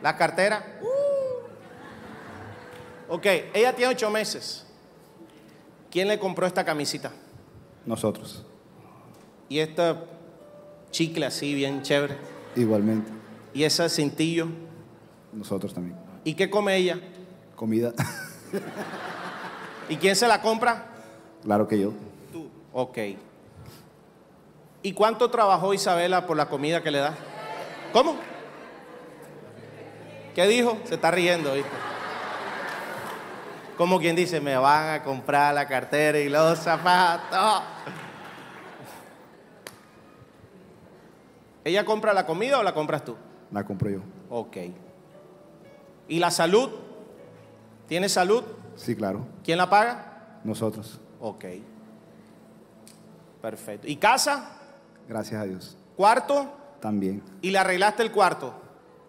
¿La cartera? Ok, ella tiene ocho meses. ¿Quién le compró esta camisita? Nosotros. Y esta chicle así, bien chévere. Igualmente. Y ese cintillo. Nosotros también. ¿Y qué come ella? Comida. ¿Y quién se la compra? claro que yo. Tú. Ok. ¿Y cuánto trabajó Isabela por la comida que le da? ¿Cómo? ¿Qué dijo? Se está riendo, ¿viste? Como quien dice, me van a comprar la cartera y los zapatos. ¿Ella compra la comida o la compras tú? La compro yo. Ok. ¿Y la salud? ¿Tiene salud? Sí, claro. ¿Quién la paga? Nosotros. Ok. Perfecto. ¿Y casa? Gracias a Dios. ¿Cuarto? También. ¿Y le arreglaste el cuarto?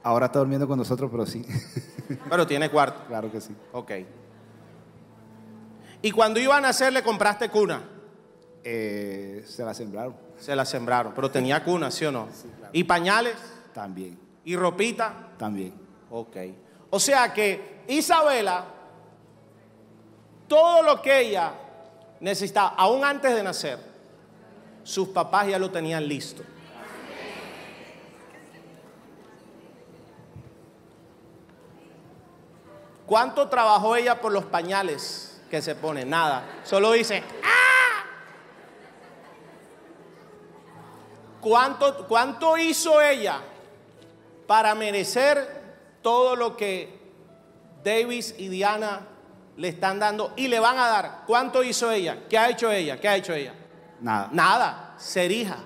Ahora está durmiendo con nosotros, pero sí. Pero tiene cuarto. claro que sí. Ok. ¿Y cuando iban a hacer le compraste cuna? Eh, se la sembraron. Se la sembraron, pero tenía cuna, ¿sí o no? ¿Y pañales? También. ¿Y ropita? También. Ok. O sea que Isabela, todo lo que ella necesitaba, aún antes de nacer, sus papás ya lo tenían listo. ¿Cuánto trabajó ella por los pañales que se pone? Nada. Solo dice, ¡ah! ¿Cuánto, ¿Cuánto hizo ella para merecer todo lo que Davis y Diana le están dando y le van a dar? ¿Cuánto hizo ella? ¿Qué ha hecho ella? ¿Qué ha hecho ella? Nada. Nada, ser hija.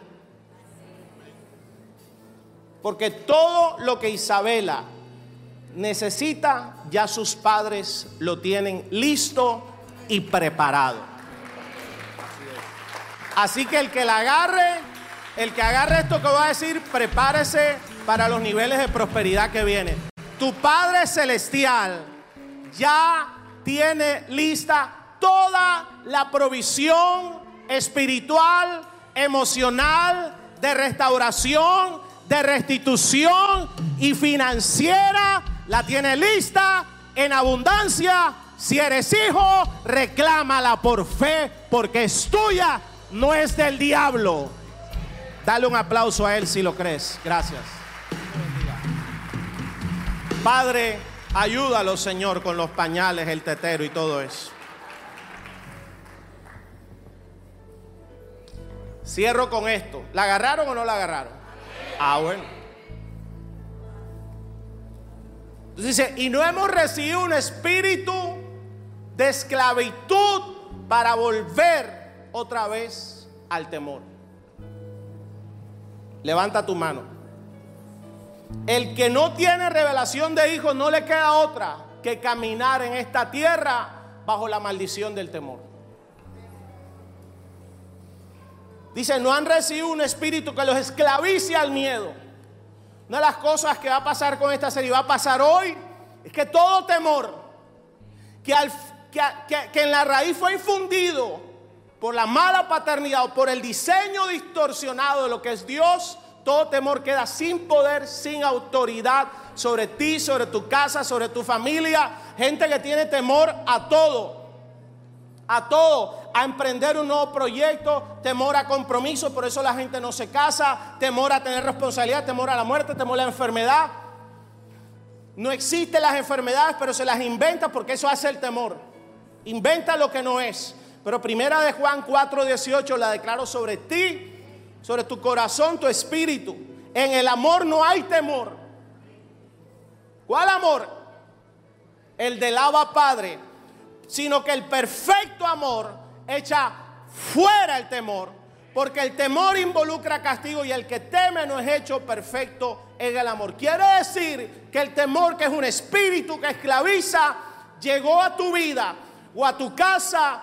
Porque todo lo que Isabela necesita, ya sus padres lo tienen listo y preparado. Así que el que la agarre, el que agarre esto que voy a decir, prepárese para los niveles de prosperidad que vienen. Tu Padre Celestial ya tiene lista toda la provisión espiritual, emocional, de restauración, de restitución y financiera. La tiene lista en abundancia Si eres hijo, reclámala por fe, porque es tuya, no es del diablo. Dale un aplauso a él si lo crees. Gracias. Padre, ayúdalo, Señor, con los pañales, el tetero y todo eso. Cierro con esto. ¿La agarraron o no la agarraron? Ah, bueno. Entonces dice, y no hemos recibido un espíritu de esclavitud para volver otra vez al temor. Levanta tu mano. El que no tiene revelación de hijos no le queda otra que caminar en esta tierra bajo la maldición del temor. Dice, no han recibido un espíritu que los esclavice al miedo. Una de las cosas que va a pasar con esta serie, va a pasar hoy, es que todo temor que, que, en la raíz fue infundido por la mala paternidad o por el diseño distorsionado de lo que es Dios, todo temor queda sin poder, sin autoridad sobre ti, sobre tu casa, sobre tu familia. Gente que tiene temor a todo a todo, a emprender un nuevo proyecto, temor a compromiso, por eso la gente no se casa, temor a tener responsabilidad, temor a la muerte, temor a la enfermedad. No existen las enfermedades, pero se las inventa porque eso hace el temor. Inventa lo que no es. Pero primera de Juan 4:18 la declaro sobre ti, sobre tu corazón, tu espíritu. En el amor no hay temor. ¿Cuál amor? El del Abba Padre sino que el perfecto amor echa fuera el temor, porque el temor involucra castigo y el que teme no es hecho perfecto en el amor. Quiere decir que el temor, que es un espíritu que esclaviza, llegó a tu vida o a tu casa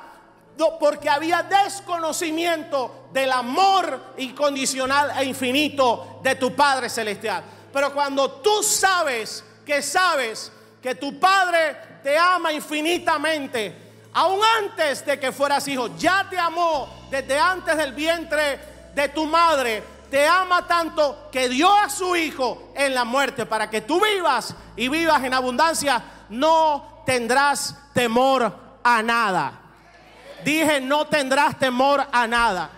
porque había desconocimiento del amor incondicional e infinito de tu Padre Celestial. Pero cuando tú sabes que sabes que tu Padre te ama infinitamente. Aún antes de que fueras hijo, ya te amó desde antes del vientre de tu madre. Te ama tanto que dio a su hijo en la muerte para que tú vivas y vivas en abundancia. No tendrás temor a nada. Dije, no tendrás temor a nada.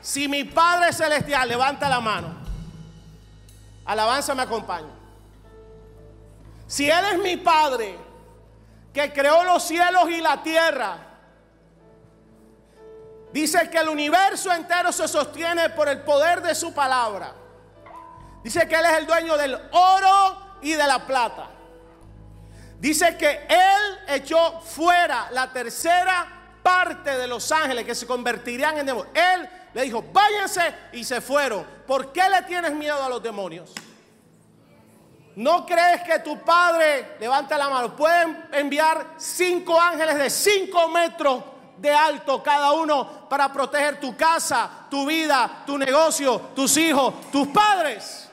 Si mi Padre Celestial levanta la mano, alabanza me acompaña. Si Él es mi Padre, que creó los cielos y la tierra, dice que el universo entero se sostiene por el poder de su palabra. Dice que Él es el dueño del oro y de la plata. Dice que Él echó fuera la tercera parte de los ángeles que se convertirían en demonios. Él le dijo, váyanse y se fueron. ¿Por qué le tienes miedo a los demonios? ¿No crees que tu padre, levanta la mano, puede enviar cinco ángeles de cinco metros de alto cada uno para proteger tu casa, tu vida, tu negocio, tus hijos, tus padres?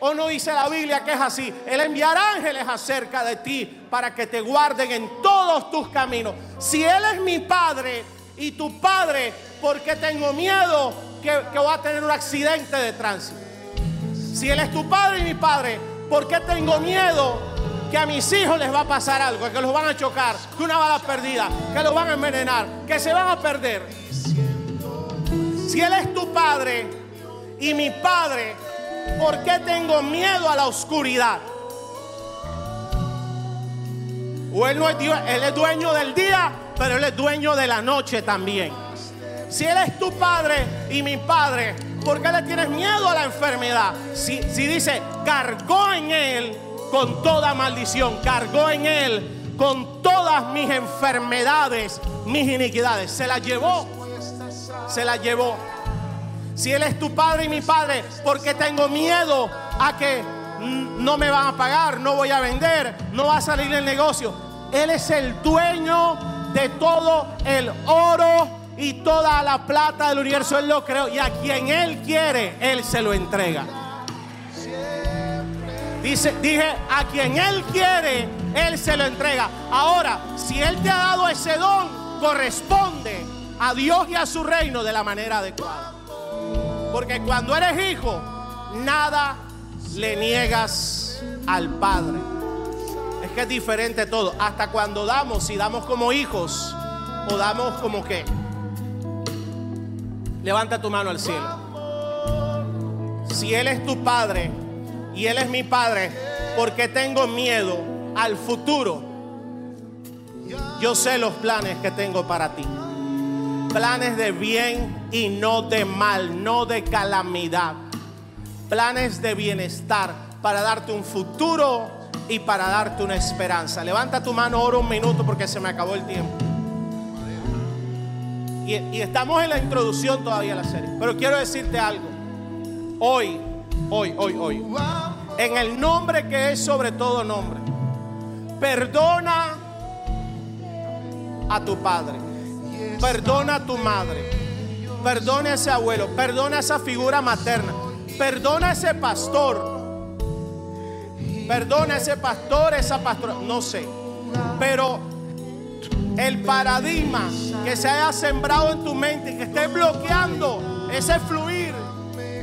¿O no dice la Biblia que es así? Él enviará ángeles acerca de ti para que te guarden en todos tus caminos. Si Él es mi padre y tu padre, ¿por qué tengo miedo que, que voy a tener un accidente de tránsito? Si Él es tu padre y mi padre, ¿Por qué tengo miedo que a mis hijos les va a pasar algo? Que los van a chocar, que una bala perdida, que los van a envenenar, que se van a perder. Si Él es tu padre y mi padre, ¿por qué tengo miedo a la oscuridad? O él, no es él es dueño del día, pero Él es dueño de la noche también. Si Él es tu padre y mi padre, ¿Por qué le tienes miedo a la enfermedad? Si, si dice, cargó en él con toda maldición, cargó en él con todas mis enfermedades, mis iniquidades. Se la llevó, se la llevó. Si Él es tu padre y mi padre, ¿por qué tengo miedo a que no me van a pagar, no voy a vender, no va a salir el negocio? Él es el dueño de todo el oro y toda la plata del universo Él lo creó y a quien Él quiere, Él se lo entrega. Dije, a quien Él quiere, Él se lo entrega. Ahora, si Él te ha dado ese don, corresponde a Dios y a su reino de la manera adecuada. Porque cuando eres hijo, nada le niegas al Padre. Es que es diferente todo. Hasta cuando damos, si damos como hijos o damos como qué. Levanta tu mano al cielo. Si Él es tu padre y Él es mi padre, ¿por qué tengo miedo al futuro? Yo sé los planes que tengo para ti. Planes de bien y no de mal, no de calamidad. Planes de bienestar para darte un futuro y para darte una esperanza. Levanta tu mano ahora un minuto porque se me acabó el tiempo. Y, y estamos en la introducción todavía a la serie. Pero quiero decirte algo. Hoy, hoy, hoy, hoy. En el nombre que es sobre todo nombre. Perdona a tu padre. Perdona a tu madre. Perdona a ese abuelo. Perdona a esa figura materna. Perdona a ese pastor. Perdona a ese pastor, esa pastora. No sé. Pero el paradigma que se haya sembrado en tu mente que esté bloqueando ese fluir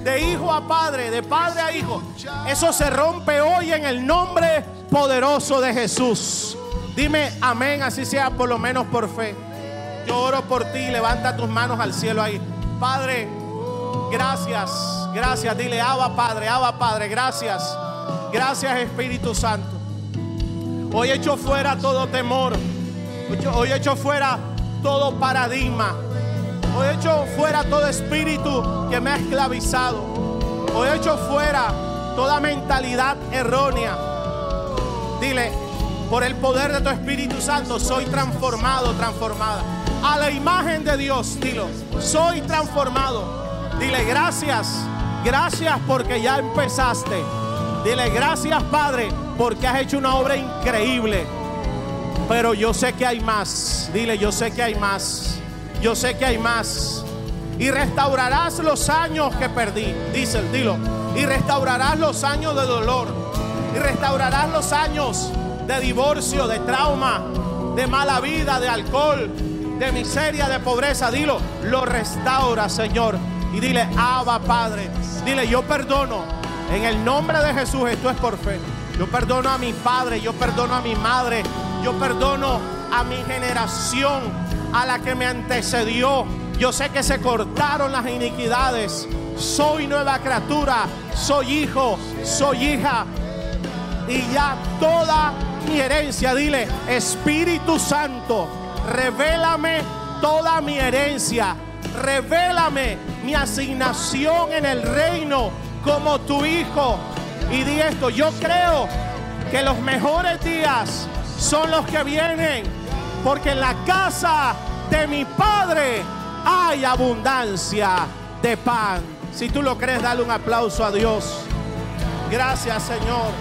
de hijo a padre, de padre a hijo, eso se rompe hoy en el nombre poderoso de Jesús. Dime amén, así sea por lo menos por fe. Yo oro por ti, levanta tus manos al cielo ahí. Padre, gracias, gracias. Dile, Abba Padre, Abba Padre, gracias. Gracias Espíritu Santo. Hoy echo fuera todo temor. Hoy echo fuera todo paradigma. Hoy echo fuera todo espíritu que me ha esclavizado. Hoy echo fuera toda mentalidad errónea. Dile, por el poder de tu Espíritu Santo soy transformado, transformada. A la imagen de Dios, dilo, soy transformado. Dile gracias, gracias porque ya empezaste. Dile gracias Padre porque has hecho una obra increíble. Pero yo sé que hay más. Dile, yo sé que hay más. Yo sé que hay más. Y restaurarás los años que perdí. Dice, dilo. Y restaurarás los años de dolor. Y restaurarás los años de divorcio, de trauma, de mala vida, de alcohol, de miseria, de pobreza. Dilo, lo restaura, Señor. Y dile, Abba, Padre. Dile, yo perdono. En el nombre de Jesús, esto es por fe. Yo perdono a mi padre, yo perdono a mi madre, yo perdono a mi generación, a la que me antecedió. Yo sé que se cortaron las iniquidades. Soy nueva criatura, soy hijo, soy hija. Y ya toda mi herencia, dile, Espíritu Santo, revélame toda mi herencia. Revélame mi asignación en el reino como tu hijo. Y di esto, yo creo que los mejores días son los que vienen, porque en la casa de mi Padre hay abundancia de pan. Si tú lo crees, dale un aplauso a Dios. Gracias, Señor.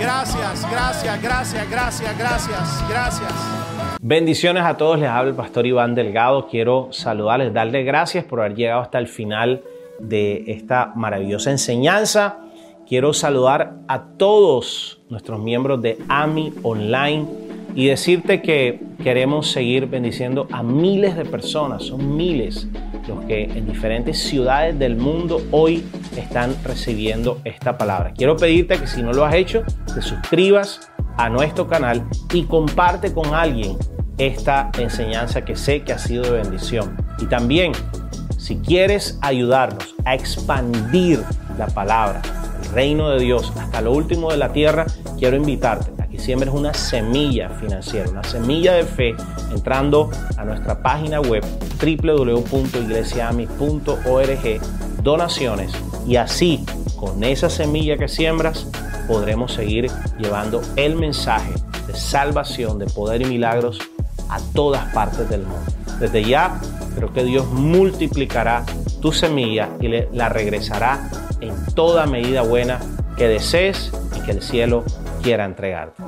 Gracias, gracias, gracias, gracias, gracias, gracias. Bendiciones a todos, les habla el pastor Iván Delgado. Quiero saludarles, darles gracias por haber llegado hasta el final de esta maravillosa enseñanza. Quiero saludar a todos nuestros miembros de AMI Online y decirte que queremos seguir bendiciendo a miles de personas, son miles los que en diferentes ciudades del mundo hoy están recibiendo esta palabra. Quiero pedirte que si no lo has hecho, te suscribas a nuestro canal y comparte con alguien esta enseñanza que sé que ha sido de bendición. Y también, si quieres ayudarnos a expandir la palabra, reino de Dios hasta lo último de la tierra, quiero invitarte a que siembres una semilla financiera, una semilla de fe, entrando a nuestra página web www.iglesiami.org, donaciones, y así, con esa semilla que siembras, podremos seguir llevando el mensaje de salvación, de poder y milagros a todas partes del mundo. Desde ya, creo que Dios multiplicará tu semilla y la regresará en toda medida buena que desees y que el cielo quiera entregarte.